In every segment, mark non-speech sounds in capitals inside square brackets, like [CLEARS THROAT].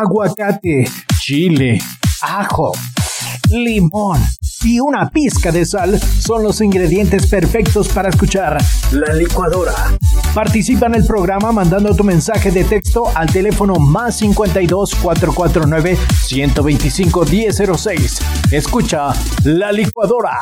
aguacate, chile, ajo, limón y una pizca de sal son los ingredientes perfectos para escuchar la licuadora. Participa en el programa mandando tu mensaje de texto al teléfono más 52 449 125 1006. Escucha la licuadora.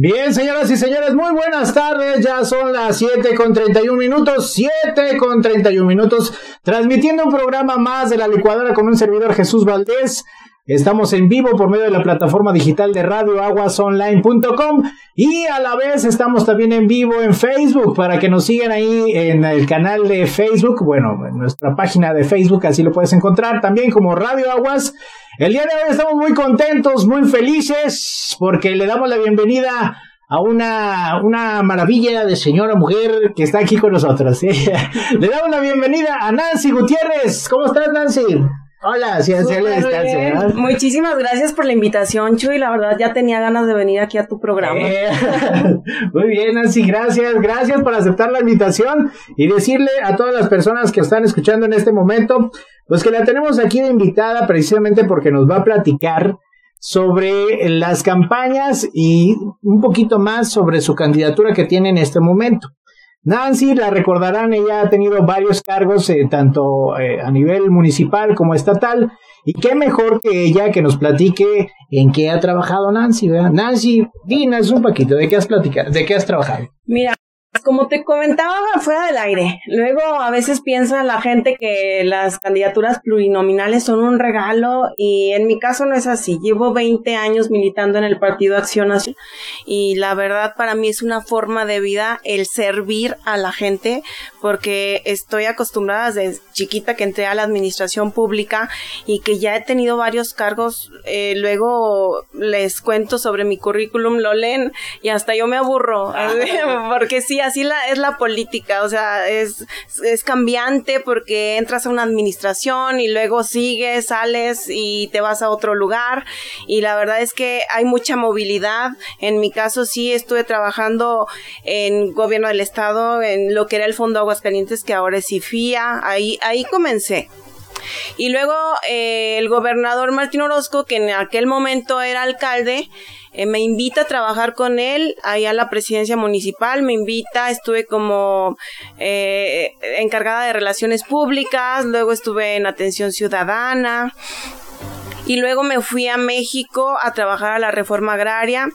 Bien, señoras y señores, muy buenas tardes. Ya son las 7 con 31 minutos, 7 con 31 minutos, transmitiendo un programa más de la licuadora con un servidor Jesús Valdés. Estamos en vivo por medio de la plataforma digital de radioaguasonline.com y a la vez estamos también en vivo en Facebook para que nos sigan ahí en el canal de Facebook, bueno, en nuestra página de Facebook, así lo puedes encontrar también como Radio Aguas. El día de hoy estamos muy contentos, muy felices porque le damos la bienvenida a una, una maravilla de señora mujer que está aquí con nosotros. [LAUGHS] Le damos la bienvenida a Nancy Gutiérrez. ¿Cómo estás, Nancy? Hola, sí, la Muchísimas gracias por la invitación, Chuy. La verdad, ya tenía ganas de venir aquí a tu programa. Eh, [LAUGHS] muy bien, Nancy, gracias. Gracias por aceptar la invitación y decirle a todas las personas que están escuchando en este momento, pues que la tenemos aquí de invitada precisamente porque nos va a platicar sobre las campañas y un poquito más sobre su candidatura que tiene en este momento. Nancy, la recordarán, ella ha tenido varios cargos, eh, tanto eh, a nivel municipal como estatal, y qué mejor que ella que nos platique en qué ha trabajado Nancy, ¿verdad? Nancy, dinos un poquito, ¿de qué has platicado? ¿De qué has trabajado? Mira, como te comentaba fuera del aire, luego a veces piensa la gente que las candidaturas plurinominales son un regalo y en mi caso no es así. Llevo 20 años militando en el Partido Acción Nacional y la verdad para mí es una forma de vida el servir a la gente porque estoy acostumbrada desde chiquita que entré a la administración pública y que ya he tenido varios cargos. Eh, luego les cuento sobre mi currículum, lo leen y hasta yo me aburro [LAUGHS] porque sí así la, es la política, o sea, es, es cambiante porque entras a una administración y luego sigues, sales y te vas a otro lugar y la verdad es que hay mucha movilidad. En mi caso sí estuve trabajando en gobierno del estado, en lo que era el Fondo Aguascalientes, que ahora es IFIA, ahí, ahí comencé. Y luego eh, el gobernador Martín Orozco, que en aquel momento era alcalde, eh, me invita a trabajar con él allá a la presidencia municipal, me invita, estuve como eh, encargada de relaciones públicas, luego estuve en atención ciudadana y luego me fui a México a trabajar a la reforma agraria.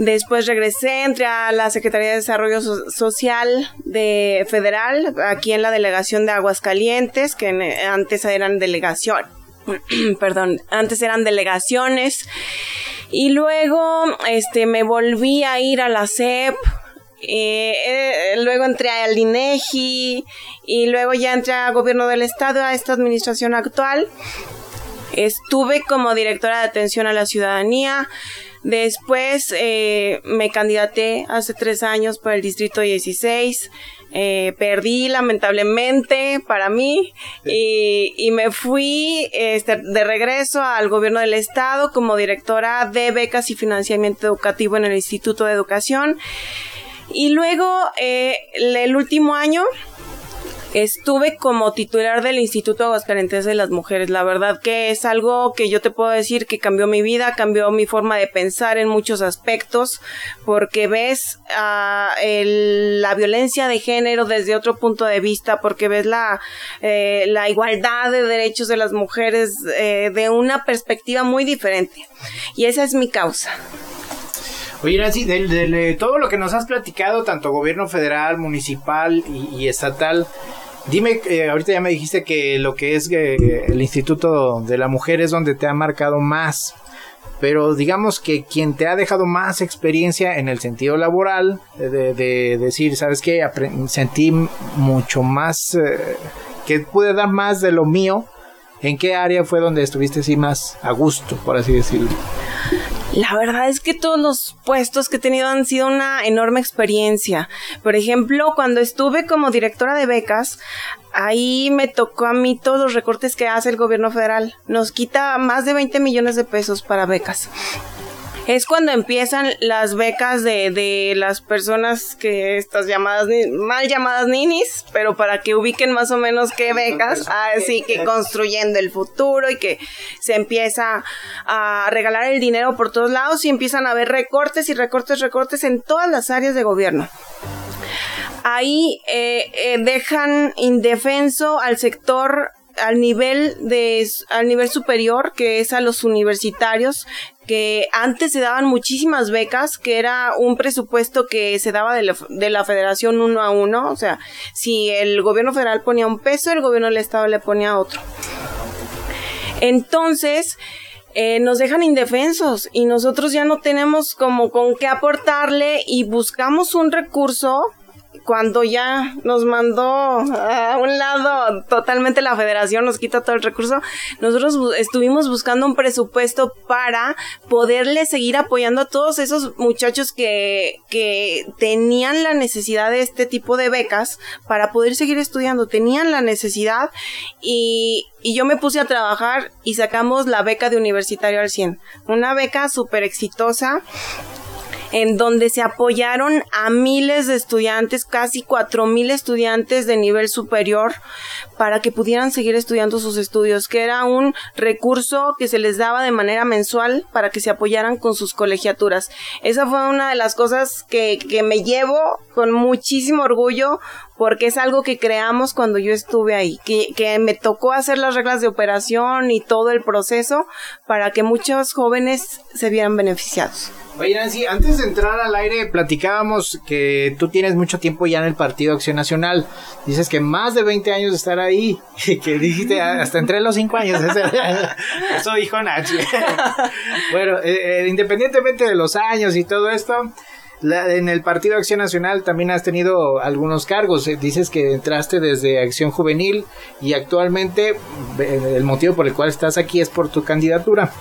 Después regresé, entré a la Secretaría de Desarrollo Social de Federal, aquí en la delegación de Aguascalientes, que antes eran delegación, [CLEARS THROAT] perdón, antes eran delegaciones. Y luego, este, me volví a ir a la CEP, eh, eh, luego entré al INEGI y luego ya entré al gobierno del estado, a esta administración actual. Estuve como directora de atención a la ciudadanía, Después eh, me candidaté hace tres años por el Distrito 16. Eh, perdí lamentablemente para mí y, y me fui este, de regreso al gobierno del estado como directora de becas y financiamiento educativo en el Instituto de Educación. Y luego eh, el último año Estuve como titular del Instituto Aguascalientes de las Mujeres. La verdad que es algo que yo te puedo decir que cambió mi vida, cambió mi forma de pensar en muchos aspectos, porque ves uh, el, la violencia de género desde otro punto de vista, porque ves la, eh, la igualdad de derechos de las mujeres eh, de una perspectiva muy diferente. Y esa es mi causa. Oye, Nancy, de, todo lo que nos has platicado, tanto gobierno federal, municipal y, estatal, dime, eh, ahorita ya me dijiste que lo que es eh, el Instituto de la Mujer es donde te ha marcado más, pero digamos que quien te ha dejado más experiencia en el sentido laboral, de, decir, ¿sabes qué? sentí mucho más, eh, que pude dar más de lo mío. ¿En qué área fue donde estuviste así más a gusto, por así decirlo? La verdad es que todos los puestos que he tenido han sido una enorme experiencia. Por ejemplo, cuando estuve como directora de becas, ahí me tocó a mí todos los recortes que hace el gobierno federal. Nos quita más de 20 millones de pesos para becas. Es cuando empiezan las becas de, de las personas que estas llamadas, mal llamadas ninis, pero para que ubiquen más o menos qué becas, así que construyendo el futuro y que se empieza a regalar el dinero por todos lados y empiezan a haber recortes y recortes, recortes en todas las áreas de gobierno. Ahí eh, eh, dejan indefenso al sector al nivel de al nivel superior que es a los universitarios que antes se daban muchísimas becas que era un presupuesto que se daba de la, de la federación uno a uno. O sea si el gobierno federal ponía un peso el gobierno del estado le ponía otro. Entonces eh, nos dejan indefensos y nosotros ya no tenemos como con qué aportarle y buscamos un recurso cuando ya nos mandó a un lado totalmente la federación, nos quita todo el recurso, nosotros estuvimos buscando un presupuesto para poderle seguir apoyando a todos esos muchachos que, que tenían la necesidad de este tipo de becas para poder seguir estudiando, tenían la necesidad y, y yo me puse a trabajar y sacamos la beca de universitario al 100, una beca súper exitosa en donde se apoyaron a miles de estudiantes, casi cuatro mil estudiantes de nivel superior, para que pudieran seguir estudiando sus estudios, que era un recurso que se les daba de manera mensual para que se apoyaran con sus colegiaturas. Esa fue una de las cosas que, que me llevo con muchísimo orgullo porque es algo que creamos cuando yo estuve ahí, que, me tocó hacer las reglas de operación y todo el proceso para que muchos jóvenes se vieran beneficiados. Oye, Nancy, antes de entrar al aire, platicábamos que tú tienes mucho tiempo ya en el Partido Acción Nacional. Dices que más de 20 años de estar ahí, [LAUGHS] que dijiste hasta entre los 5 años. [LAUGHS] Eso dijo Nancy. [LAUGHS] bueno, eh, eh, independientemente de los años y todo esto, en el Partido Acción Nacional también has tenido algunos cargos. Eh, dices que entraste desde Acción Juvenil y actualmente el motivo por el cual estás aquí es por tu candidatura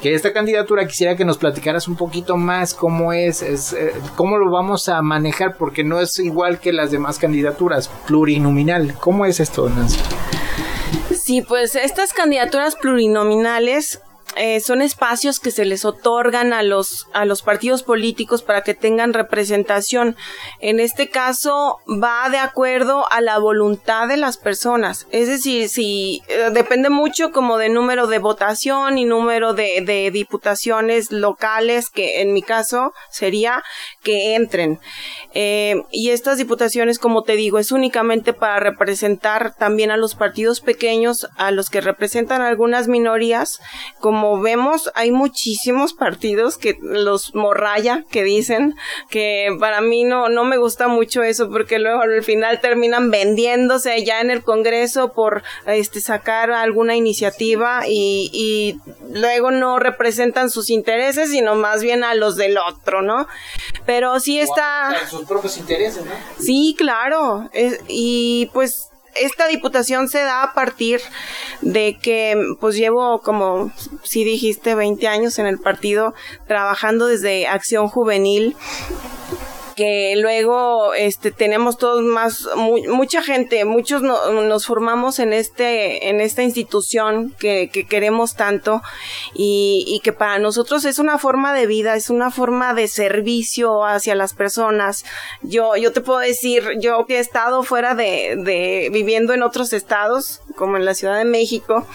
que esta candidatura quisiera que nos platicaras un poquito más cómo es, es eh, cómo lo vamos a manejar, porque no es igual que las demás candidaturas, plurinominal. ¿Cómo es esto, Nancy? Sí, pues estas candidaturas plurinominales eh, son espacios que se les otorgan a los, a los partidos políticos para que tengan representación. En este caso va de acuerdo a la voluntad de las personas. Es decir, si eh, depende mucho como de número de votación y número de, de diputaciones locales, que en mi caso sería que entren. Eh, y estas diputaciones, como te digo, es únicamente para representar también a los partidos pequeños, a los que representan algunas minorías, como vemos, hay muchísimos partidos que los morraya que dicen que para mí no, no me gusta mucho eso porque luego al final terminan vendiéndose ya en el Congreso por este sacar alguna iniciativa y, y luego no representan sus intereses, sino más bien a los del otro, ¿no? Pero sí está... sus propios intereses, ¿no? Sí, claro. y pues esta diputación se da a partir de que pues llevo como si dijiste 20 años en el partido trabajando desde Acción Juvenil que luego este tenemos todos más mucha gente muchos nos formamos en este en esta institución que, que queremos tanto y, y, que para nosotros es una forma de vida es una forma de servicio hacia las personas. Yo yo te puedo decir yo que he estado fuera de, de viviendo en otros estados como en la Ciudad de México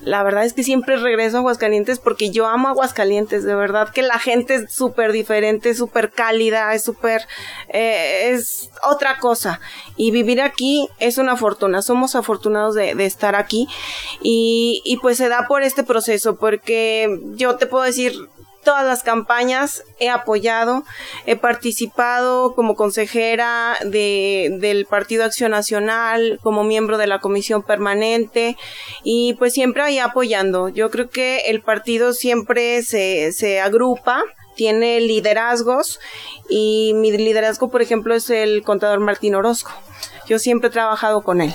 la verdad es que siempre regreso a Aguascalientes porque yo amo Aguascalientes de verdad que la gente es súper diferente súper cálida es súper eh, es otra cosa. Y vivir aquí es una fortuna. Somos afortunados de, estar aquí. Y, pues se da por este proceso, porque yo te puedo decir, todas las campañas he apoyado, he participado como consejera de, del Partido Acción Nacional, como miembro de la comisión permanente y pues siempre ahí apoyando. Yo creo que el partido siempre se agrupa tiene liderazgos y mi liderazgo, por ejemplo, es el contador Martín Orozco. Yo siempre he trabajado con él.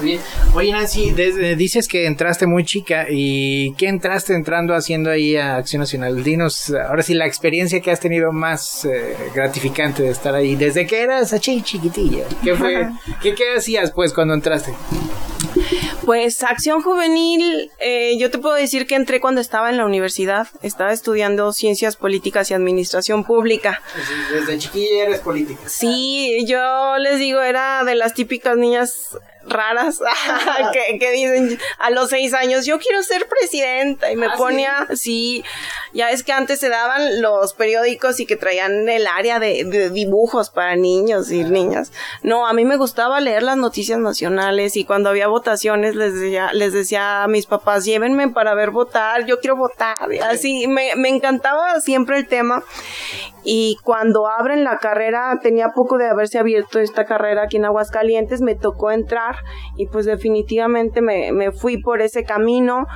Bien. Oye Nancy, dices que entraste muy chica y ¿qué entraste entrando haciendo ahí a Acción Nacional? Dinos ahora sí la experiencia que has tenido más eh, gratificante de estar ahí desde que eras así chiquitilla. ¿Qué fue? ¿qué, ¿Qué hacías pues cuando entraste? Pues Acción Juvenil, eh, yo te puedo decir que entré cuando estaba en la universidad, estaba estudiando Ciencias Políticas y Administración Pública. Desde chiquilla eres política. Sí, yo les digo, era de las típicas niñas raras [LAUGHS] que, que, dicen a los seis años, yo quiero ser presidenta y me ah, ponía, ¿sí? ya es que antes se daban los periódicos y que traían el área de, dibujos para niños y niñas. No, a mí me gustaba leer las noticias nacionales y cuando había votaciones les decía, les decía a mis papás, llévenme para ver votar, yo quiero votar. Así, me, me encantaba siempre el tema y cuando abren la carrera, tenía poco de haberse abierto esta carrera aquí en Aguascalientes, me tocó entrar y pues definitivamente me, me fui por ese camino.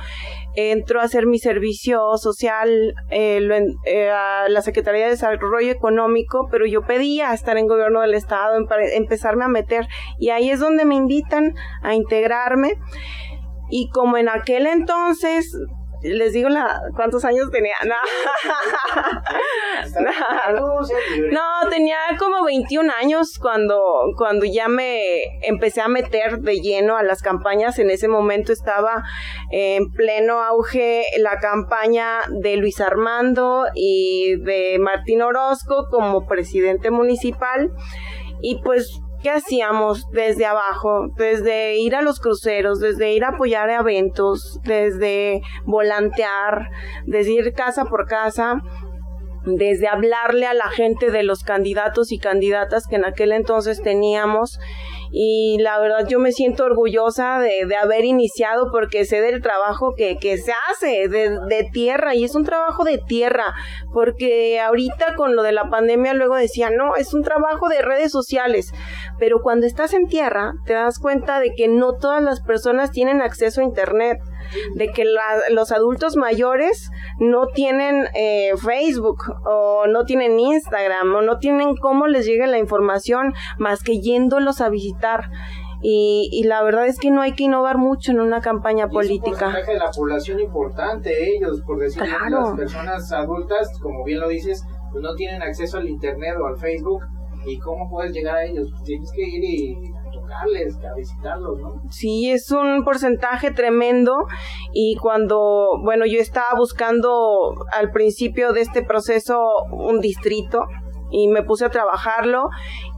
Entro a hacer mi servicio social eh, eh, a la Secretaría de Desarrollo Económico, pero yo pedía estar en gobierno del Estado, empezarme a meter y ahí es donde me invitan a integrarme. Y como en aquel entonces les digo la, cuántos años tenía. No. [LAUGHS] no, tenía como 21 años cuando, cuando ya me empecé a meter de lleno a las campañas. En ese momento estaba en pleno auge la campaña de Luis Armando y de Martín Orozco como presidente municipal. Y pues ¿qué hacíamos desde abajo? Desde ir a los cruceros, desde ir a apoyar eventos, desde volantear, desde ir casa por casa, desde hablarle a la gente de los candidatos y candidatas que en aquel entonces teníamos y la verdad yo me siento orgullosa de, haber iniciado porque sé del trabajo que, que se hace de, de, tierra y es un trabajo de tierra porque ahorita con lo de la pandemia luego decía no es un trabajo de redes sociales pero cuando estás en tierra te das cuenta de que no todas las personas tienen acceso a internet de que los adultos mayores no tienen eh, Facebook o no tienen Instagram o no tienen cómo les llegue la información más que yéndolos a visitar. Y, y, la verdad es que no hay que innovar mucho en una campaña política. Es un de la población importante, ellos, por decir las personas adultas, como bien lo dices, pues no tienen acceso al internet o al Facebook. ¿Y cómo puedes llegar a ellos? Tienes que ir y a visitarlos, ¿no? Sí, es un porcentaje tremendo y cuando, bueno, yo estaba buscando al principio de este proceso un distrito y me puse a trabajarlo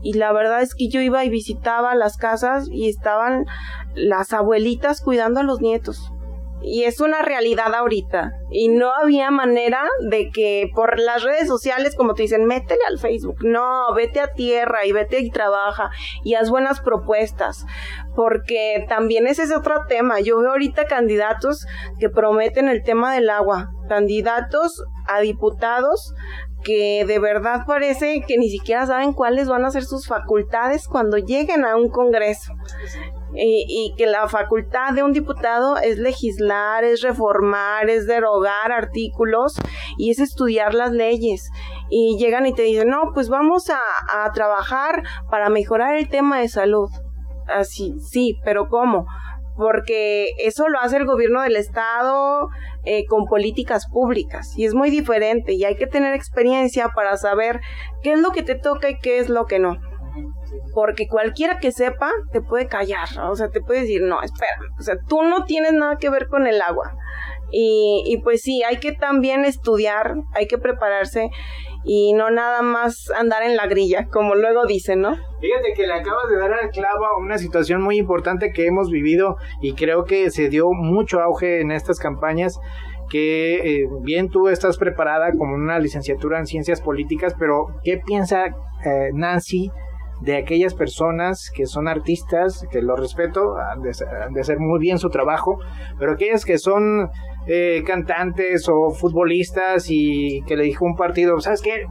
y la verdad es que yo iba y visitaba las casas y estaban las abuelitas cuidando a los nietos y es una realidad ahorita. Y no había manera de que por las redes sociales, como te dicen, métele al Facebook. No, vete a tierra y vete y trabaja y haz buenas propuestas. Porque también ese es otro tema. Yo veo ahorita candidatos que prometen el tema del agua. Candidatos a diputados que de verdad parece que ni siquiera saben cuáles van a ser sus facultades cuando lleguen a un congreso y, que la facultad de un diputado es legislar, es reformar, es derogar artículos y es estudiar las leyes. Y llegan y te dicen, no, pues vamos a, a trabajar para mejorar el tema de salud. Así, sí, pero ¿cómo? porque eso lo hace el gobierno del estado eh, con políticas públicas y es muy diferente y hay que tener experiencia para saber qué es lo que te toca y qué es lo que no porque cualquiera que sepa te puede callar, o sea, te puede decir, no, espera, o sea, tú no tienes nada que ver con el agua. Y, y pues sí, hay que también estudiar, hay que prepararse y no nada más andar en la grilla, como luego dicen, ¿no? Fíjate que le acabas de dar al clavo a una situación muy importante que hemos vivido y creo que se dio mucho auge en estas campañas que eh, bien tú estás preparada como una licenciatura en ciencias políticas, pero ¿qué piensa eh, Nancy de aquellas personas que son artistas, que lo respeto, han de, hacer muy bien su trabajo, pero aquellas que son eh, cantantes o futbolistas y que le dijo un partido, ¿sabes qué?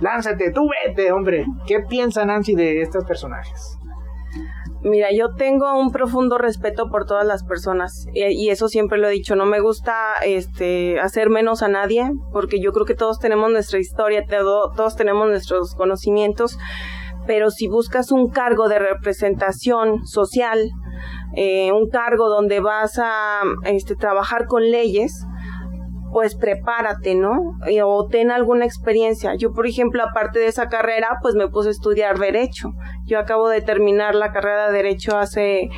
Lánzate, tú vete, hombre. ¿Qué piensa Nancy de estos personajes? Mira, yo tengo un profundo respeto por todas las personas y, eso siempre lo he dicho. No me gusta este hacer menos a nadie porque yo creo que todos tenemos nuestra historia, todos tenemos nuestros conocimientos pero si buscas un cargo de representación social, eh, un cargo donde vas a este, trabajar con leyes, pues prepárate, ¿no? O ten alguna experiencia. Yo, por ejemplo, aparte de esa carrera, pues me puse a estudiar derecho. Yo acabo de terminar la carrera de derecho hace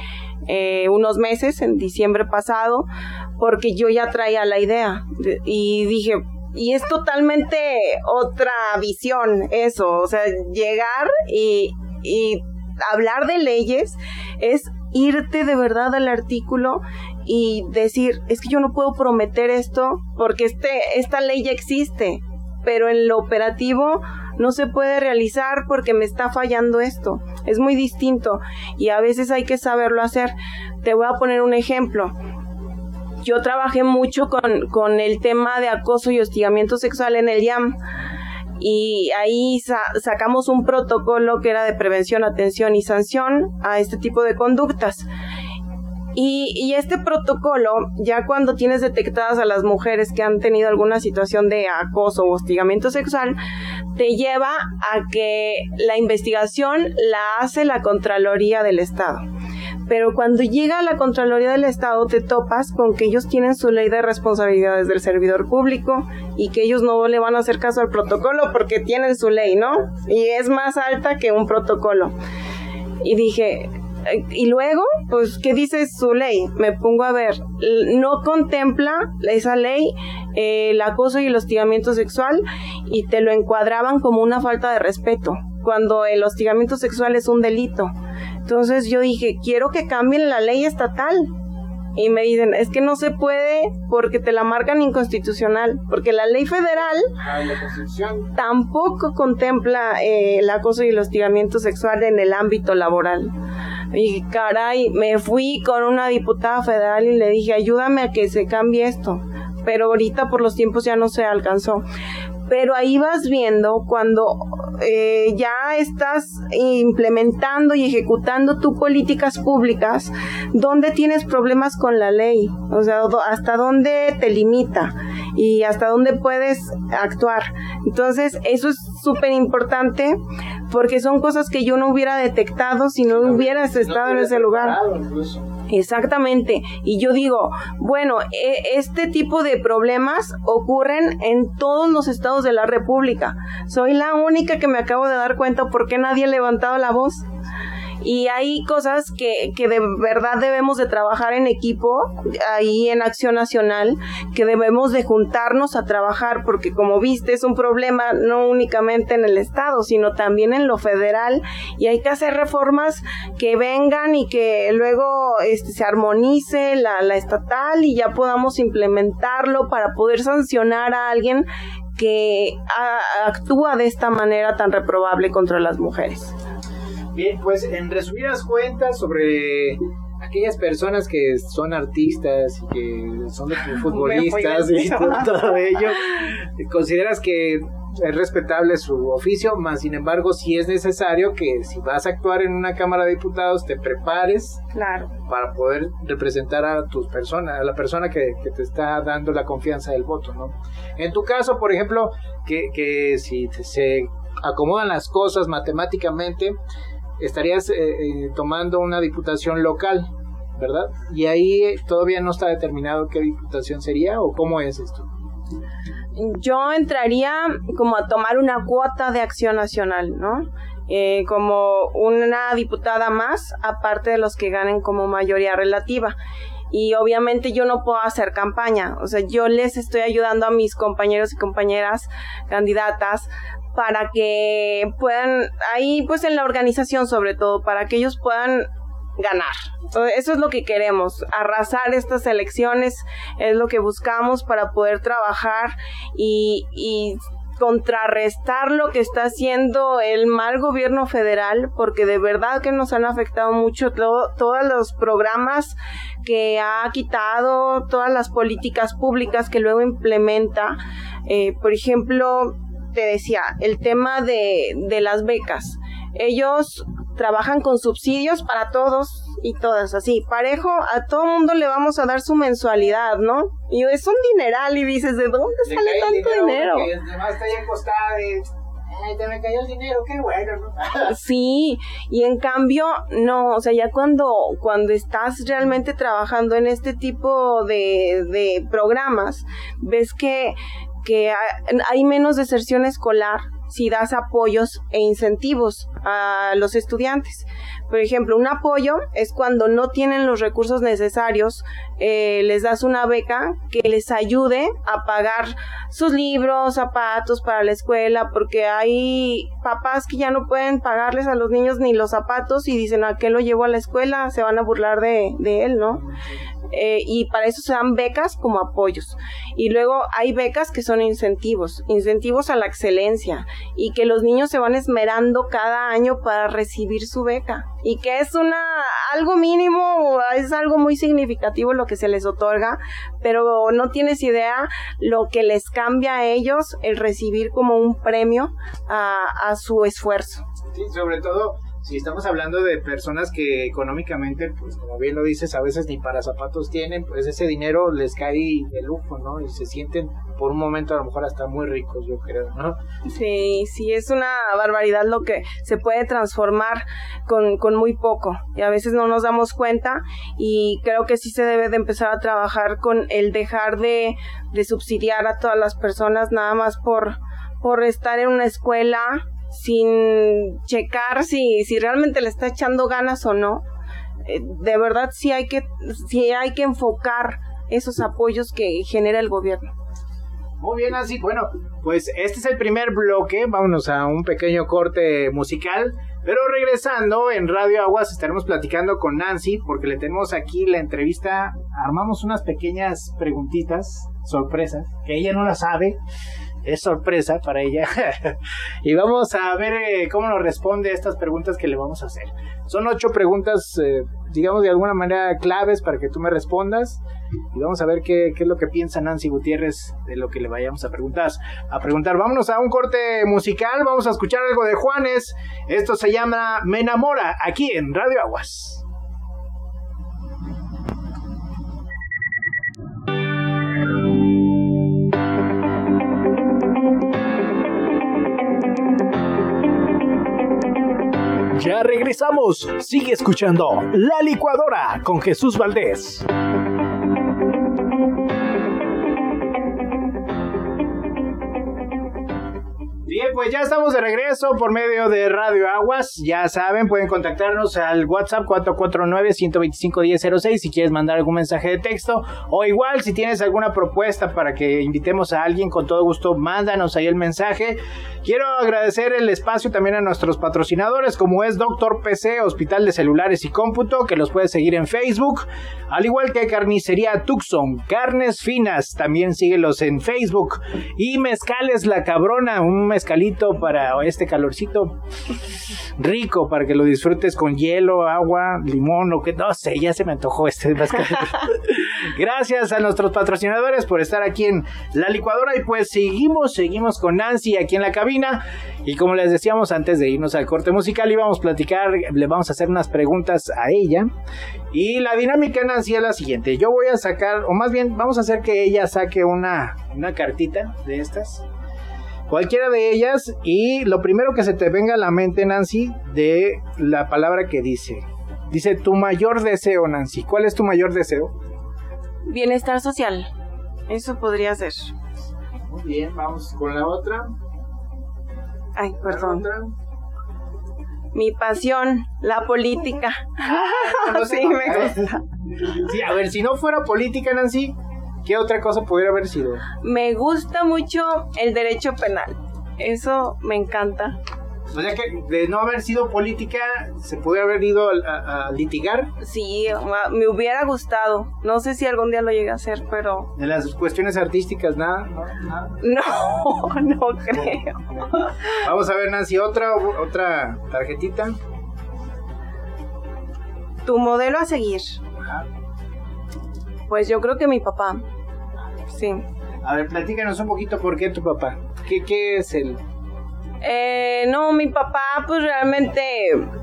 eh, unos meses, en diciembre pasado, porque yo ya traía la idea y dije, y es totalmente otra visión eso, o sea, llegar y, hablar de leyes es irte de verdad al artículo y decir, es que yo no puedo prometer esto porque este, esta ley ya existe, pero en lo operativo no se puede realizar porque me está fallando esto. Es muy distinto y a veces hay que saberlo hacer. Te voy a poner un ejemplo. Yo trabajé mucho con, con el tema de acoso y hostigamiento sexual en el IAM y ahí sacamos un protocolo que era de prevención, atención y sanción a este tipo de conductas. Y, este protocolo, ya cuando tienes detectadas a las mujeres que han tenido alguna situación de acoso o hostigamiento sexual, te lleva a que la investigación la hace la Contraloría del Estado. Pero cuando llega a la Contraloría del Estado te topas con que ellos tienen su ley de responsabilidades del servidor público y que ellos no le van a hacer caso al protocolo porque tienen su ley, ¿no? Y es más alta que un protocolo. Y dije, y luego, pues, ¿qué dice su ley? Me pongo a ver, no contempla esa ley el acoso y el hostigamiento sexual y te lo encuadraban como una falta de respeto, cuando el hostigamiento sexual es un delito. Entonces yo dije, quiero que cambien la ley estatal. Y me dicen, es que no se puede porque te la marcan inconstitucional, porque la ley federal tampoco contempla eh, el acoso y el hostigamiento sexual en el ámbito laboral. Y caray, me fui con una diputada federal y le dije, ayúdame a que se cambie esto. Pero ahorita por los tiempos ya no se alcanzó pero ahí vas viendo cuando eh, ya estás implementando y ejecutando tus políticas públicas, dónde tienes problemas con la ley, o sea, hasta dónde te limita y hasta dónde puedes actuar. Entonces, eso es súper importante porque son cosas que yo no hubiera detectado si no, hubieras estado en ese lugar. Exactamente. Y yo digo, bueno, e, este tipo de problemas ocurren en todos los estados de la República. Soy la única que me acabo de dar cuenta porque nadie ha levantado la voz y hay cosas que, que de verdad debemos de trabajar en equipo ahí en Acción Nacional, que debemos de juntarnos a trabajar porque como viste es un problema no únicamente en el Estado, sino también en lo federal y hay que hacer reformas que vengan y que luego este, se armonice la, la estatal y ya podamos implementarlo para poder sancionar a alguien que actúa de esta manera tan reprobable contra las mujeres. Bien, pues en resumidas cuentas sobre aquellas personas que son artistas y que son [LAUGHS] futbolistas y [LAUGHS] todo ello, [LAUGHS] ¿consideras que es respetable su oficio, más sin embargo si es necesario que si vas a actuar en una Cámara de Diputados te prepares claro. para poder representar a tus personas, a la persona que, que, te está dando la confianza del voto, ¿no? En tu caso, por ejemplo, que, que si se acomodan las cosas matemáticamente, estarías eh, eh, tomando una diputación local, ¿verdad? Y ahí todavía no está determinado qué diputación sería o cómo es esto. Yo entraría como a tomar una cuota de acción nacional, ¿no? Eh, como una diputada más, aparte de los que ganen como mayoría relativa y obviamente yo no puedo hacer campaña, o sea, yo les estoy ayudando a mis compañeros y compañeras candidatas para que puedan, ahí pues en la organización sobre todo, para que ellos puedan ganar. Eso es lo que queremos, arrasar estas elecciones, es lo que buscamos para poder trabajar y, y contrarrestar lo que está haciendo el mal gobierno federal, porque de verdad que nos han afectado mucho todos los programas que ha quitado, todas las políticas públicas que luego implementa. Eh, por ejemplo, te decía, el tema de, de las becas. Ellos trabajan con subsidios para todos y todas así. Parejo, a todo mundo le vamos a dar su mensualidad, ¿no? Y es un dineral y dices, ¿de dónde sale tanto dinero? te me cayó el dinero, qué bueno, ¿no? [LAUGHS] sí, y en cambio, no, o sea, ya cuando, cuando estás realmente trabajando en este tipo de, de programas, ves que que hay menos deserción escolar, si das apoyos e incentivos a los estudiantes. Por ejemplo, un apoyo es cuando no tienen los recursos necesarios, eh, les das una beca que les ayude a pagar sus libros, zapatos para la escuela, porque hay papás que ya no pueden pagarles a los niños ni los zapatos y dicen, ¿a qué lo llevo a la escuela? Se van a burlar de, de él, ¿no? Eh, y para eso se dan becas como apoyos. Y luego hay becas que son incentivos, incentivos a la excelencia y que los niños se van esmerando cada año para recibir su beca y que es una algo mínimo, es algo muy significativo lo que se les otorga, pero no tienes idea lo que les cambia a ellos el recibir como un premio a, a su esfuerzo. Sí, sobre todo si estamos hablando de personas que económicamente, pues como bien lo dices, a veces ni para zapatos tienen, pues ese dinero les cae de lujo, ¿no? Y se sienten por un momento a lo mejor hasta muy ricos, yo creo, ¿no? Sí, sí, es una barbaridad lo que se puede transformar con, con muy poco y a veces no nos damos cuenta y creo que sí se debe de empezar a trabajar con el dejar de, de subsidiar a todas las personas nada más por, por estar en una escuela sin checar si, si realmente le está echando ganas o no. Eh, de verdad sí hay que, sí hay que enfocar esos apoyos que genera el gobierno. Muy bien, así. Bueno, pues este es el primer bloque. Vámonos a un pequeño corte musical. Pero regresando en Radio Aguas estaremos platicando con Nancy porque le tenemos aquí la entrevista. Armamos unas pequeñas preguntitas, sorpresas, que ella no las sabe es sorpresa para ella. [LAUGHS] y vamos a ver eh, cómo nos responde a estas preguntas que le vamos a hacer. Son ocho preguntas, eh, digamos, de alguna manera claves para que tú me respondas. Y vamos a ver qué, qué, es lo que piensa Nancy Gutiérrez de lo que le vayamos a preguntar. A preguntar, vámonos a un corte musical, vamos a escuchar algo de Juanes. Esto se llama Me enamora, aquí en Radio Aguas. Regresamos. Sigue escuchando La Licuadora con Jesús Valdés. Pues ya estamos de regreso por medio de Radio Aguas. Ya saben, pueden contactarnos al WhatsApp 449-125-1006 si quieres mandar algún mensaje de texto. O igual, si tienes alguna propuesta para que invitemos a alguien, con todo gusto, mándanos ahí el mensaje. Quiero agradecer el espacio también a nuestros patrocinadores, como es Doctor PC, Hospital de Celulares y Cómputo, que los puedes seguir en Facebook. Al igual que Carnicería Tucson, Carnes Finas, también síguelos en Facebook. Y Mezcales La Cabrona, un mezcalito para este calorcito rico, para que lo disfrutes con hielo, agua, limón, o que no sé, ya se me antojó este. [LAUGHS] Gracias a nuestros patrocinadores por estar aquí en la licuadora y pues seguimos, seguimos con Nancy aquí en la cabina. Y como les decíamos antes de irnos al corte musical íbamos a platicar, le vamos a hacer unas preguntas a ella. Y la dinámica Nancy es la siguiente, yo voy a sacar, o más bien vamos a hacer que ella saque una, una cartita de estas cualquiera de ellas y lo primero que se te venga a la mente, Nancy, de la palabra que dice. Dice tu mayor deseo, Nancy. ¿Cuál es tu mayor deseo? Bienestar social. Eso podría ser. Muy bien, vamos con la otra. Ay, perdón. Mi pasión, la política. Ah, [LAUGHS] sí, me gusta. Sí, a ver, si no fuera política, Nancy, ¿Qué otra cosa pudiera haber sido? Me gusta mucho el derecho penal. Eso me encanta. O sea que de no haber sido política, ¿se pudiera haber ido a, litigar? Sí, me hubiera gustado. No sé si algún día lo llegue a hacer, pero... De las cuestiones artísticas, nada, ¿no? No, [LAUGHS] no creo. Vamos a ver, Nancy, otra, otra tarjetita. Tu modelo a seguir. Pues yo creo que mi papá. Sí. A ver, platícanos un poquito por qué tu papá. ¿Qué, qué es él? Eh, no, mi papá, pues realmente,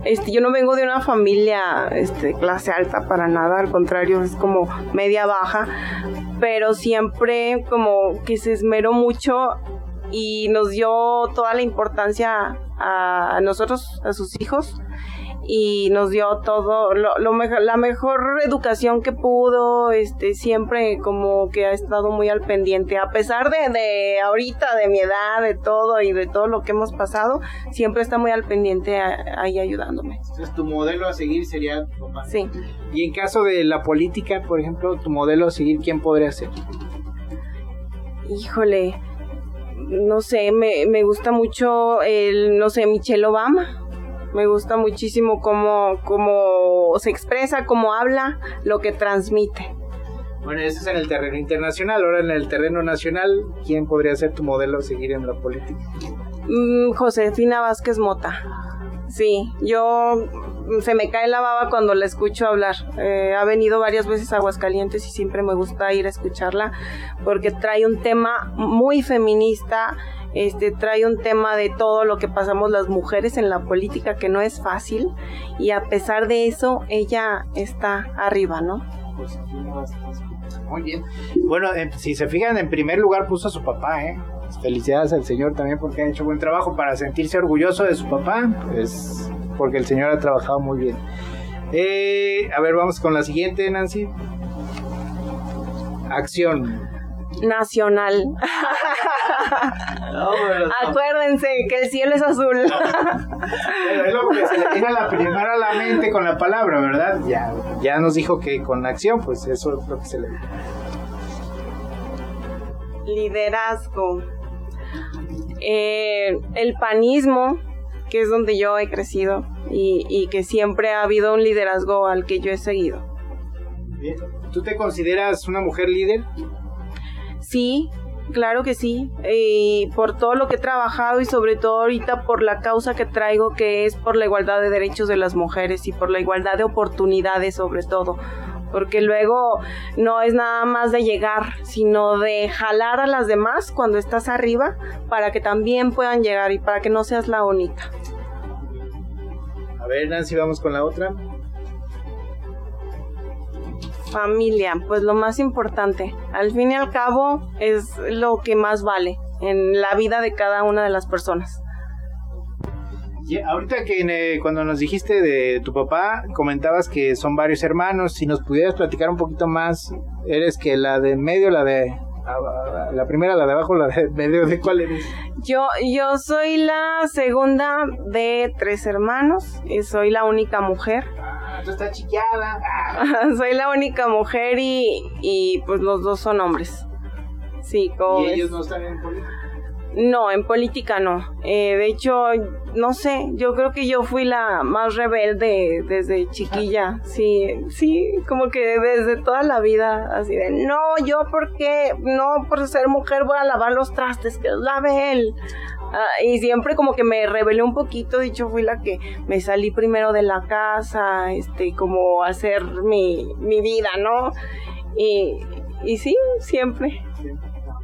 este, yo no vengo de una familia, este, clase alta para nada, al contrario, es como media baja, pero siempre como que se esmeró mucho y nos dio toda la importancia a, a nosotros, a sus hijos, y nos dio todo lo, lo mejor, la mejor educación que pudo este siempre como que ha estado muy al pendiente. A pesar de, de ahorita de mi edad de todo y de todo lo que hemos pasado siempre está muy al pendiente ahí ayudándome. Entonces tu modelo a seguir sería tu papá sí. Y en caso de la política por ejemplo tu modelo a seguir quién podría ser híjole no sé me, me gusta mucho el no sé Michelle Obama me gusta muchísimo cómo, cómo se expresa, cómo habla, lo que transmite. Bueno, eso es en el terreno internacional. Ahora en el terreno nacional, ¿quién podría ser tu modelo a seguir en la política? Mm, Josefina Vázquez Mota. Sí, yo mm, se me cae la baba cuando la escucho hablar. Eh, ha venido varias veces a Aguascalientes y siempre me gusta ir a escucharla porque trae un tema muy feminista este trae un tema de todo lo que pasamos las mujeres en la política que no es fácil y a pesar de eso ella está arriba, ¿no? Muy bien. Bueno, eh, si se fijan, en primer lugar puso a su papá, ¿eh? Felicidades al señor también porque ha hecho buen trabajo para sentirse orgulloso de su papá, pues porque el señor ha trabajado muy bien. Eh, a ver, vamos con la siguiente, Nancy. Acción nacional. [LAUGHS] Acuérdense que el cielo es azul. es lo que se le tiene a la primera a la mente con la palabra, ¿verdad? Ya, ya nos dijo que con acción, pues eso es lo que se le Liderazgo. Eh, el panismo, que es donde yo he crecido y, y que siempre ha habido un liderazgo al que yo he seguido. ¿Tú te consideras una mujer líder? Sí, claro que sí. Y por todo lo que he trabajado y sobre todo ahorita por la causa que traigo que es por la igualdad de derechos de las mujeres y por la igualdad de oportunidades sobre todo. Porque luego no es nada más de llegar, sino de jalar a las demás cuando estás arriba para que también puedan llegar y para que no seas la única. A ver, Nancy, vamos con la otra. Familia, pues lo más importante. Al fin y al cabo es lo que más vale en la vida de cada una de las personas. ahorita que eh, cuando nos dijiste de tu papá, comentabas que son varios hermanos. Si nos pudieras platicar un poquito más, ¿eres que la de medio, la de la primera, la de abajo, la de medio, ¿de cuál eres? Yo, yo soy la segunda de tres hermanos, y soy la única mujer está chiqueada. [LAUGHS] Soy la única mujer y, y pues los dos son hombres. Sí, como. ¿Y ellos no están en política? No, en política no. Eh, de hecho, no sé, yo creo que yo fui la más rebelde desde chiquilla. [LAUGHS] Sí, sí, como que desde toda la vida, así de, no, yo porque, no, por ser mujer voy a lavar los trastes, que los lave él. Ah, y siempre como que me rebelé un poquito, dicho fui la que me salí primero de la casa, este, como hacer mi, mi vida, ¿no? Y, y sí, siempre.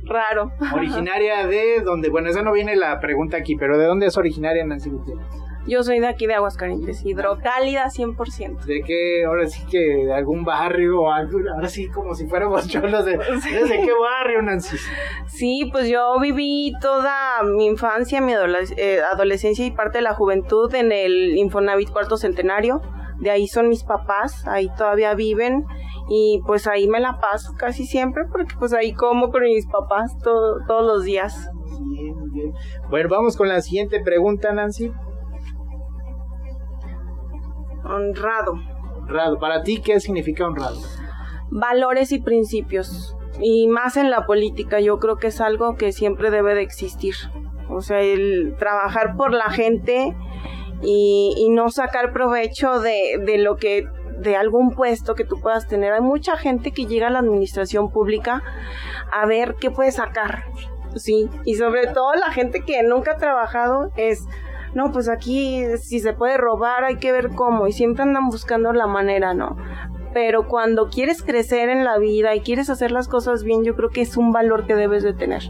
Raro. Originaria de donde, bueno, esa no viene la pregunta aquí, pero ¿de dónde es originaria Nancy Gutiérrez? Yo soy de aquí de Aguascalientes, hidrocálida 100%. ¿De qué? Ahora sí que de algún barrio o algo, ahora sí como si fuéramos cholos [LAUGHS] de, ¿de qué barrio, Nancy? Sí, pues yo viví toda mi infancia, mi eh, adolescencia y parte de la juventud en el Infonavit Cuarto Centenario. De ahí son mis papás, ahí todavía viven y pues ahí me la paso casi siempre porque pues ahí como con mis papás todos los días. Bien, bien. Bueno, vamos con la siguiente pregunta, Nancy. Honrado. Honrado. ¿Para ti qué significa honrado? Valores y principios. Y más en la política, yo creo que es algo que siempre debe de existir. O sea, el trabajar por la gente y, no sacar provecho de, de lo que de algún puesto que tú puedas tener. Hay mucha gente que llega a la administración pública a ver qué puede sacar, sí, y sobre todo la gente que nunca ha trabajado es no, pues aquí si se puede robar hay que ver cómo y siempre andan buscando la manera, ¿no? Pero cuando quieres crecer en la vida y quieres hacer las cosas bien, yo creo que es un valor que debes de tener.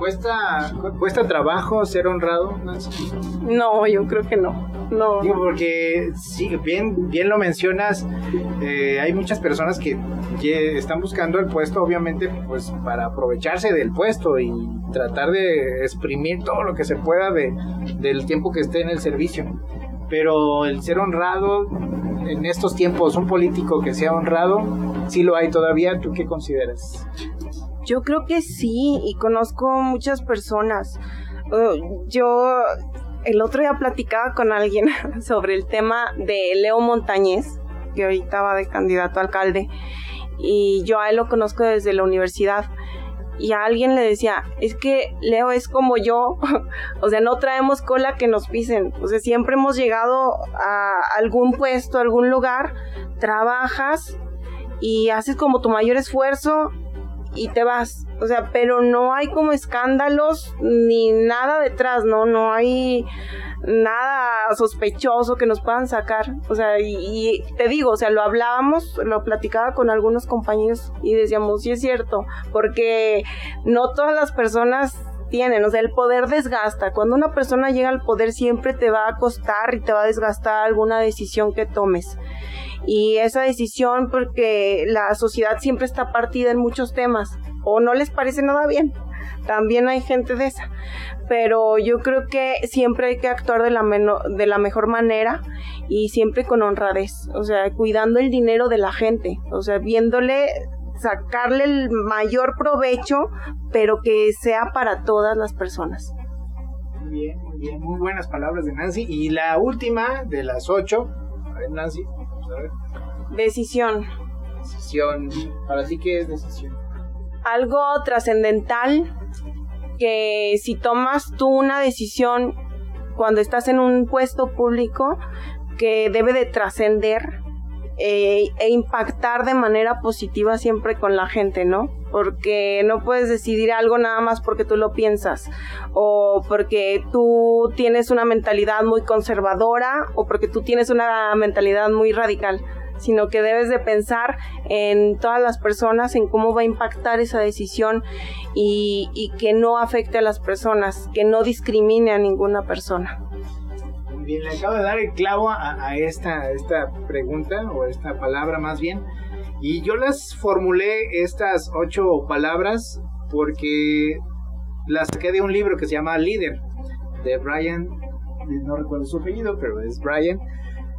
¿Cuesta, cuesta trabajo ser honrado? No, yo creo que no. No. Digo, porque sí, bien, bien lo mencionas, eh, hay muchas personas que están buscando el puesto, obviamente, pues para aprovecharse del puesto y tratar de exprimir todo lo que se pueda de, del tiempo que esté en el servicio. pero el ser honrado en estos tiempos, un político que sea honrado, sí lo hay todavía, ¿tú qué consideras? Yo creo que sí, y conozco muchas personas. Uh, yo el otro día platicaba con alguien [LAUGHS] sobre el tema de Leo Montañez, que ahorita va de candidato a alcalde, y yo a él lo conozco desde la universidad. Y a alguien le decía, es que Leo es como yo, [LAUGHS] o sea, no traemos cola que nos pisen, o sea, siempre hemos llegado a algún puesto, a algún lugar, trabajas y haces como tu mayor esfuerzo y te vas. O sea, pero no hay como escándalos ni nada detrás, ¿no? No hay nada sospechoso que nos puedan sacar. O sea, y, te digo, o sea, lo hablábamos, lo platicaba con algunos compañeros y decíamos, sí es cierto, porque no todas las personas tienen, o sea, el poder desgasta. Cuando una persona llega al poder siempre te va a costar y te va a desgastar alguna decisión que tomes y esa decisión porque la sociedad siempre está partida en muchos temas o no les parece nada bien. También hay gente de esa, pero yo creo que siempre hay que actuar de la, de la mejor manera y siempre con honradez, o sea, cuidando el dinero de la gente, o sea, viéndole sacarle el mayor provecho, pero que sea para todas las personas. Muy bien, muy bien, muy buenas palabras de Nancy. Y la última de las ocho, a ver Nancy, Decisión. Decisión. Para ti, ¿qué es decisión? Algo trascendental que si tomas tú una decisión cuando estás en un puesto público que debe de trascender eh, e impactar de manera positiva siempre con la gente, ¿no? Porque no puedes decidir algo nada más porque tú lo piensas o porque tú tienes una mentalidad muy conservadora o porque tú tienes una mentalidad muy radical sino que debes de pensar en todas las personas, en cómo va a impactar esa decisión y, y que no afecte a las personas, que no discrimine a ninguna persona le acabo de dar el clavo a, esta, esta pregunta, o esta palabra más bien, y yo las formulé estas ocho palabras porque las saqué de un libro que se llama Líder, de Brian, no recuerdo su apellido, pero es Brian.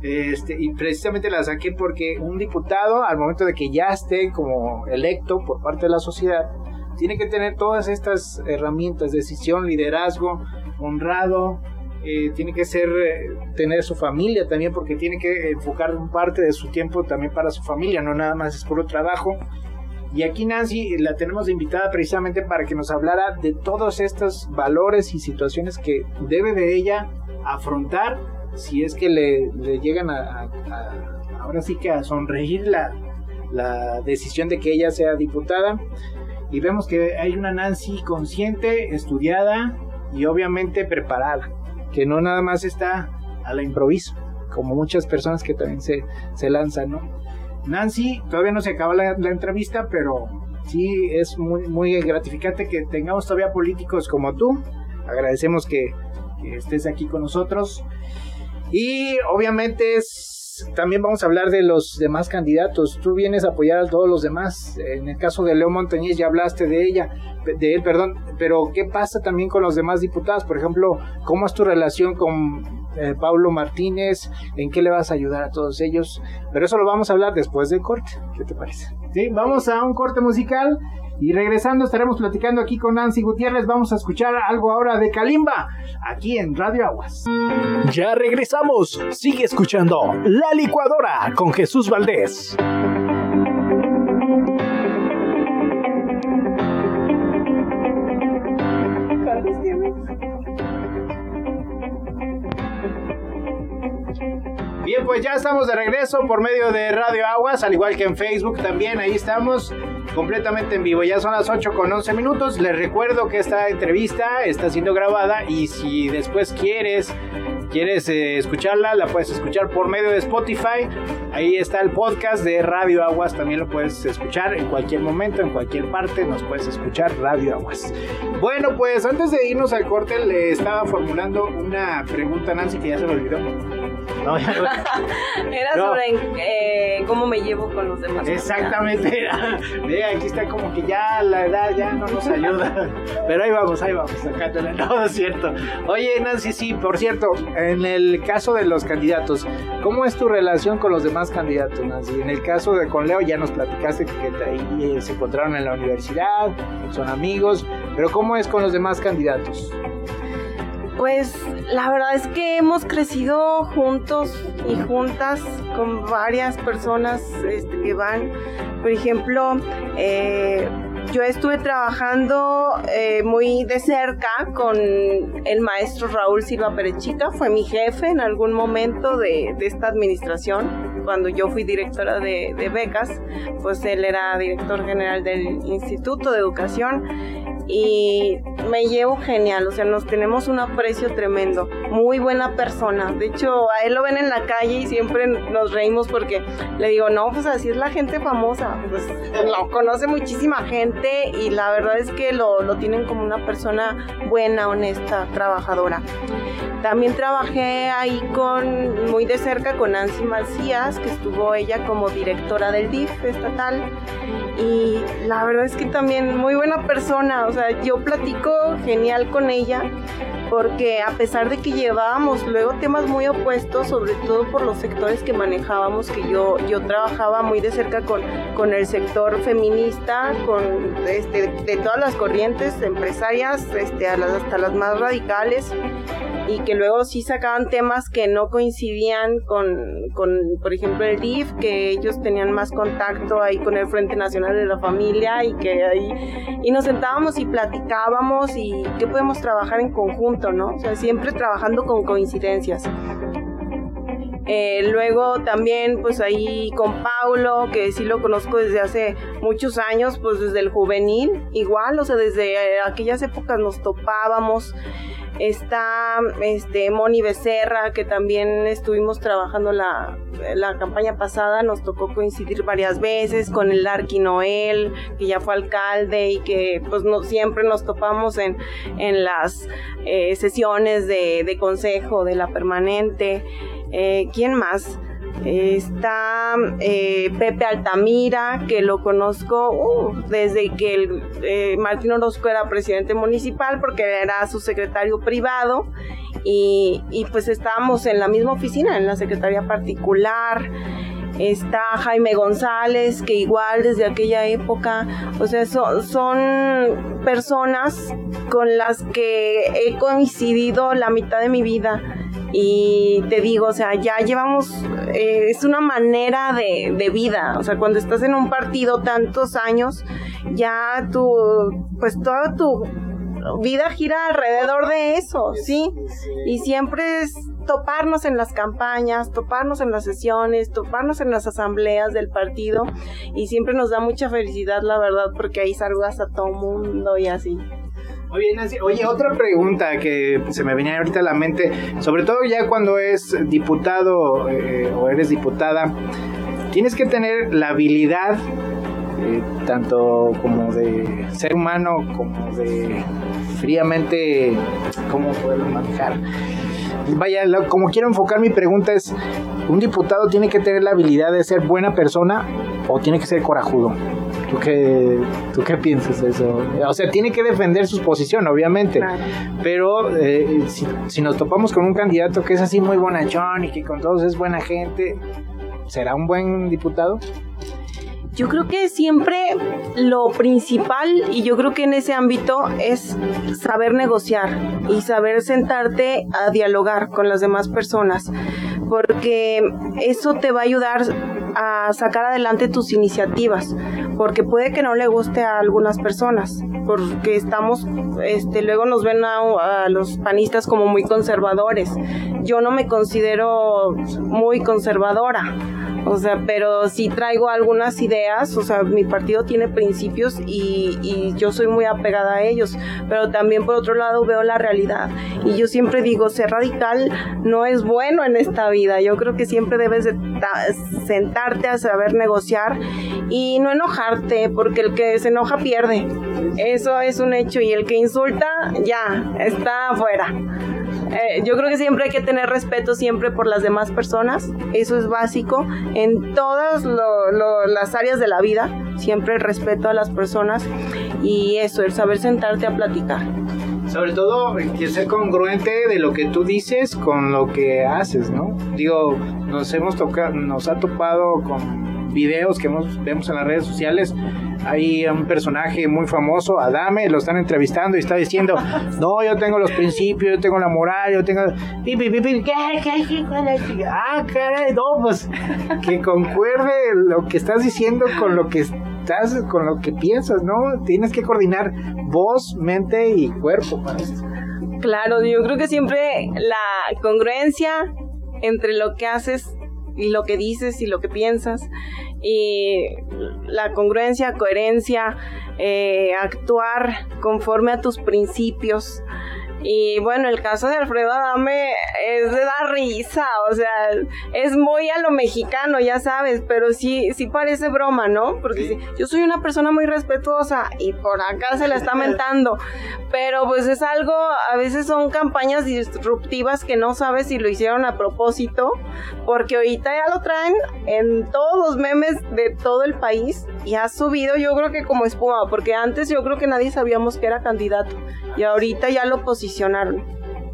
Este, y precisamente las saqué porque un diputado, al momento de que ya esté como electo por parte de la sociedad, tiene que tener todas estas herramientas, decisión, liderazgo, honrado, eh, tiene que ser eh, tener su familia también porque tiene que enfocar parte de su tiempo también para su familia, no nada más es puro trabajo. Y aquí Nancy la tenemos invitada precisamente para que nos hablara de todos estos valores y situaciones que debe de ella afrontar si es que le, llegan a, ahora sí que a sonreír la, la decisión de que ella sea diputada. Y vemos que hay una Nancy consciente, estudiada y obviamente preparada que no nada más está a la improviso, como muchas personas que también se, se lanzan, ¿no? Nancy, todavía no se acaba la, entrevista, pero sí es muy, muy gratificante que tengamos todavía políticos como tú. Agradecemos que, que estés aquí con nosotros. Y obviamente es también vamos a hablar de los demás candidatos. Tú vienes a apoyar a todos los demás. En el caso de Leo Montañez ya hablaste de ella, de él, perdón. Pero ¿qué pasa también con los demás diputados? Por ejemplo, ¿cómo es tu relación con eh, Pablo Martínez? ¿En qué le vas a ayudar a todos ellos? Pero eso lo vamos a hablar después del corte. ¿Qué te parece? Sí, vamos a un corte musical y regresando estaremos platicando aquí con Nancy Gutiérrez. Vamos a escuchar algo ahora de Kalimba, aquí en Radio Aguas. Ya regresamos. Sigue escuchando La Licuadora con Jesús Valdés. Bien, pues ya estamos de regreso por medio de Radio Aguas, al igual que en Facebook también, ahí estamos completamente en vivo. Ya son las 8 con 11 minutos. Les recuerdo que esta entrevista está siendo grabada y si después quieres quieres eh, escucharla, la puedes escuchar por medio de Spotify. Ahí está el podcast de Radio Aguas, también lo puedes escuchar en cualquier momento, en cualquier parte, nos puedes escuchar Radio Aguas. Bueno, pues antes de irnos al corte, le estaba formulando una pregunta a Nancy que ya se me olvidó. [LAUGHS] Era sobre de cómo me llevo con los demás. Exactamente. [LAUGHS] aquí está como que ya la edad ya no nos ayuda. Pero ahí vamos, ahí vamos, sacándole. [LAUGHS] No, es cierto. Oye, Nancy, sí, por cierto, en el caso de los candidatos, ¿cómo es tu relación con los demás candidatos, Nancy? En el caso de con Leo ya nos platicaste que ahí eh, se encontraron en la universidad, son amigos, pero ¿cómo es con los demás candidatos? Pues la verdad es que hemos crecido juntos y juntas con varias personas este, que van, por ejemplo, eh, yo estuve trabajando eh, muy de cerca con el maestro Raúl Silva Perechita, fue mi jefe en algún momento de, esta administración, cuando yo fui directora de, de becas, pues él era director general del Instituto de Educación y me llevo genial, o sea, nos tenemos un aprecio tremendo, muy buena persona. De hecho, a él lo ven en la calle y siempre nos reímos porque le digo, no, pues así es la gente famosa, pues lo conoce muchísima gente y la verdad es que lo, lo tienen como una persona buena, honesta, trabajadora. También trabajé ahí con, muy de cerca con Nancy Macías, que estuvo ella como directora del DIF estatal. Y la verdad es que también muy buena persona, o sea, yo platico genial con ella porque a pesar de que llevábamos luego temas muy opuestos, sobre todo por los sectores que manejábamos, que yo, yo trabajaba muy de cerca con, con el sector feminista, con este, de todas las corrientes empresarias, este, hasta las más radicales, y que luego sí sacaban temas que no coincidían con, con, por ejemplo, el DIF, que ellos tenían más contacto ahí con el Frente Nacional de la Familia y que ahí, y nos sentábamos y platicábamos y qué podemos trabajar en conjunto, ¿no? O sea, siempre trabajando con coincidencias. Eh, luego también pues ahí con Paulo, que sí lo conozco desde hace muchos años, pues desde el juvenil, igual, o sea, desde aquellas épocas nos topábamos. Está este, Moni Becerra, que también estuvimos trabajando la, la campaña pasada, nos tocó coincidir varias veces con el Arqui Noel, que ya fue alcalde y que pues no, siempre nos topamos en, en las eh, sesiones de, de consejo de la permanente. Eh, ¿Quién más? Está eh, Pepe Altamira, que lo conozco uh, desde que eh, Martín Orozco era presidente municipal, porque era su secretario privado. Y, y pues estábamos en la misma oficina, en la secretaría particular está Jaime González, que igual desde aquella época, o sea, son, son personas con las que he coincidido la mitad de mi vida y te digo, o sea, ya llevamos, eh, es una manera de, de, vida, o sea, cuando estás en un partido tantos años, ya tu, pues toda tu vida gira alrededor de eso, ¿sí? Y siempre es toparnos en las campañas, toparnos en las sesiones, toparnos en las asambleas del partido y siempre nos da mucha felicidad, la verdad, porque ahí saludas a todo mundo y así. Oye, Nancy, oye, otra pregunta que se me venía ahorita a la mente, sobre todo ya cuando es diputado eh, o eres diputada, tienes que tener la habilidad, eh, tanto como de ser humano, como de fríamente, cómo poderlo manejar. Vaya, como quiero enfocar mi pregunta es, ¿un diputado tiene que tener la habilidad de ser buena persona o tiene que ser corajudo? ¿Tú qué, ¿Tú qué piensas de eso? O sea, tiene que defender su posición, obviamente. Pero eh, si, nos topamos con un candidato que es así muy bonachón y que con todos es buena gente, ¿será un buen diputado? Yo creo que siempre lo principal, y yo creo que en ese ámbito, es saber negociar y saber sentarte a dialogar con las demás personas, porque eso te va a ayudar a sacar adelante tus iniciativas, porque puede que no le guste a algunas personas, porque estamos, este, luego nos ven a, a los panistas como muy conservadores. Yo no me considero muy conservadora o sea, pero sí traigo algunas ideas, o sea, mi partido tiene principios y, y, yo soy muy apegada a ellos, pero también por otro lado veo la realidad. Y yo siempre digo, ser radical no es bueno en esta vida. Yo creo que siempre debes de sentarte a saber negociar y no enojarte, porque el que se enoja pierde. Eso es un hecho y el que insulta ya está afuera. Eh, yo creo que siempre hay que tener respeto siempre por las demás personas. Eso es básico en todas las áreas de la vida. Siempre el respeto a las personas y eso, el saber sentarte a platicar. Sobre todo, que ser congruente de lo que tú dices con lo que haces, ¿no? Digo, nos hemos tocado, nos ha topado con videos que vemos en las redes sociales. Hay un personaje muy famoso, Adame, lo están entrevistando y está diciendo, no, yo tengo los principios, yo tengo la moral, yo tengo... Ah, caray, no, pues que concuerde lo que estás diciendo con lo que estás, con lo que piensas, ¿no? Tienes que coordinar voz, mente y cuerpo para Claro, yo creo que siempre la congruencia entre lo que haces lo que dices y lo que piensas y la congruencia, coherencia, eh, actuar conforme a tus principios. Y bueno, el caso de Alfredo Adame es de dar risa, o sea, es muy a lo mexicano, ya sabes, pero sí, sí parece broma, ¿no? Porque yo soy una persona muy respetuosa y por acá se la está mentando, pero pues es algo, a veces son campañas disruptivas que no sabes si lo hicieron a propósito, porque ahorita ya lo traen en todos los memes de todo el país y ha subido yo creo que como espuma, porque antes yo creo que nadie sabíamos que era candidato y ahorita ya lo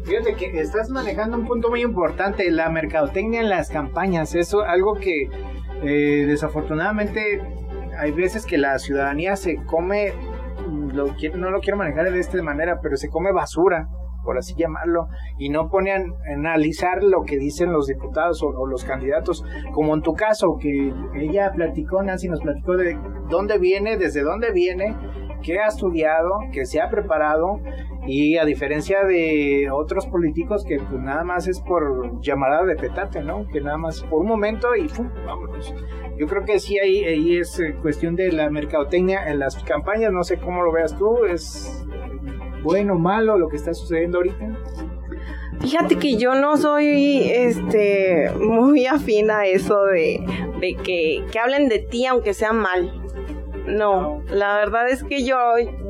Fíjate que estás manejando un punto muy importante, la mercadotecnia en las campañas, eso algo que eh, desafortunadamente hay veces que la ciudadanía se come, lo, no lo quiero manejar de esta manera, pero se come basura por así llamarlo, y no pone a analizar lo que dicen los diputados o, los candidatos, como en tu caso, que ella platicó, Nancy nos platicó de dónde viene, desde dónde viene, qué ha estudiado, que se ha preparado, y a diferencia de otros políticos que pues nada más es por llamada de petate, ¿no? Que nada más por un momento y ¡pum! vámonos. Yo creo que sí ahí, ahí es eh, cuestión de la mercadotecnia en las campañas, no sé cómo lo veas tú, es bueno malo lo que está sucediendo ahorita? Fíjate que yo no soy este muy afín a eso de, que, hablen de ti aunque sea mal. No, la verdad es que yo,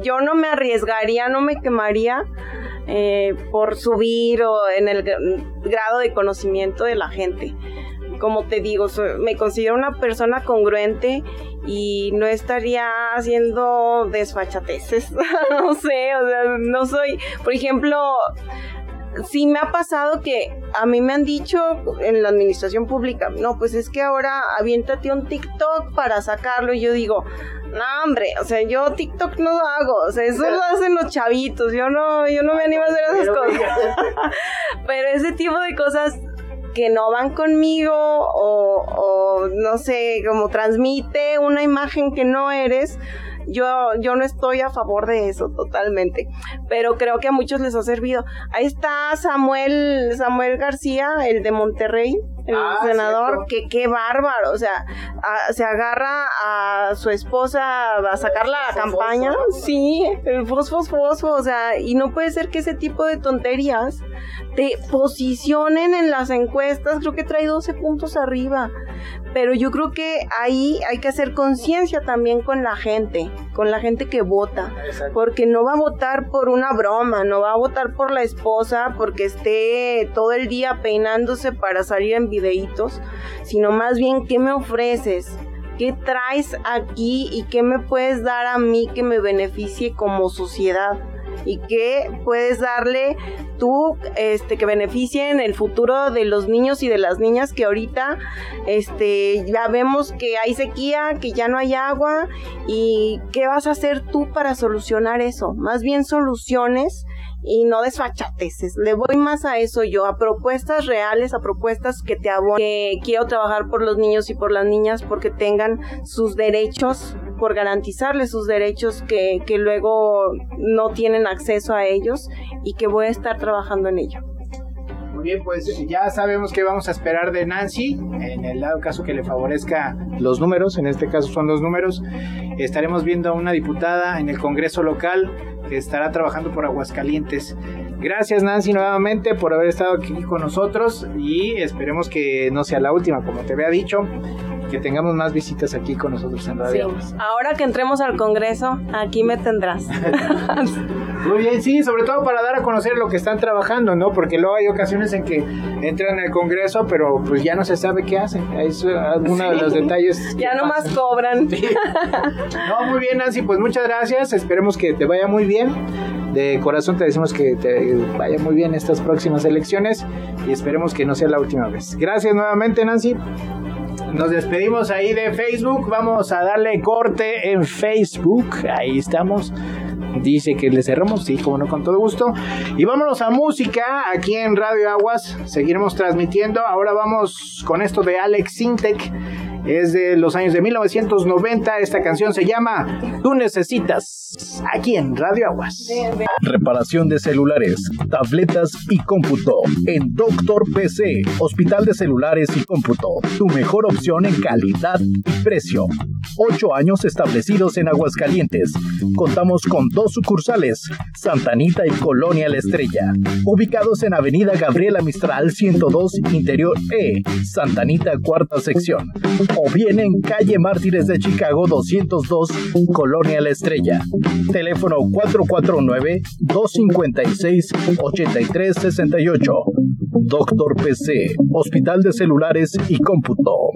yo no me arriesgaría, no me quemaría eh, por subir o en el grado de conocimiento de la gente como te digo, me considero una persona congruente y no estaría haciendo desfachateces. [LAUGHS] no sé, o sea, no soy, por ejemplo, sí me ha pasado que a mí me han dicho en la administración pública, no, pues es que ahora aviéntate un TikTok para sacarlo y yo digo, no, hombre, o sea, yo TikTok no lo hago, o sea, eso lo hacen los chavitos, yo no, yo no me animo a hacer esas cosas. [LAUGHS] Pero ese tipo de cosas que no van conmigo o, no sé, como transmite una imagen que no eres, yo, yo no estoy a favor de eso totalmente, pero creo que a muchos les ha servido. Ahí está Samuel, Samuel García, el de Monterrey, el ah, senador, que qué bárbaro, o sea, se agarra a su esposa a sacar la campaña, sí, el fosfo, fosfo, o sea, y no puede ser que ese tipo de tonterías te posicionen en las encuestas, creo que trae 12 puntos arriba, pero yo creo que ahí hay que hacer conciencia también con la gente, con la gente que vota, porque no va a votar por una broma, no va a votar por la esposa porque esté todo el día peinándose para salir en sino más bien qué me ofreces, qué traes aquí y qué me puedes dar a mí que me beneficie como sociedad y qué puedes darle tú este que beneficie en el futuro de los niños y de las niñas que ahorita este ya vemos que hay sequía, que ya no hay agua y qué vas a hacer tú para solucionar eso? Más bien soluciones y no desfachateces. Le voy más a eso yo, a propuestas reales, a propuestas que te abonen, que quiero trabajar por los niños y por las niñas porque tengan sus derechos, por garantizarles sus derechos que, que luego no tienen acceso a ellos y que voy a estar trabajando en ello. Muy bien, pues ya sabemos qué vamos a esperar de Nancy. En el dado caso que le favorezca los números, en este caso son los números, estaremos viendo a una diputada en el Congreso local que estará trabajando por Aguascalientes. Gracias Nancy nuevamente por haber estado aquí con nosotros y esperemos que no sea la última, como te había dicho. Que tengamos más visitas aquí con nosotros en Radio. Sí. Ahora que entremos al Congreso, aquí me tendrás. [LAUGHS] Muy bien, sí, sobre todo para dar a conocer lo que están trabajando, ¿no? Porque luego hay ocasiones en que entran al Congreso, pero pues ya no se sabe qué hacen. Es alguno de los detalles. Ya nomás cobran. [LAUGHS] No, muy bien, Nancy, pues muchas gracias. Esperemos que te vaya muy bien. De corazón te decimos que te vaya muy bien estas próximas elecciones y esperemos que no sea la última vez. Gracias nuevamente, Nancy. Nos despedimos ahí de Facebook. Vamos a darle corte en Facebook. Ahí estamos. Dice que le cerramos, sí, como no, con todo gusto. Y vámonos a música aquí en Radio Aguas. Seguiremos transmitiendo. Ahora vamos con esto de Alex Sintek. Es de los años de 1990. Esta canción se llama Tú necesitas. Aquí en Radio Aguas. Reparación de celulares, tabletas y cómputo. En Doctor PC, Hospital de Celulares y Cómputo. Tu mejor opción en calidad y precio. Ocho años establecidos en Aguascalientes. Contamos con dos sucursales, Santanita y Colonia La Estrella. Ubicados en Avenida Gabriela Mistral 102 Interior E, Santanita cuarta sección. O bien en calle Mártires de Chicago 202, Colonia La Estrella. Teléfono 449-256-8368. Doctor PC, Hospital de Celulares y Cómputo.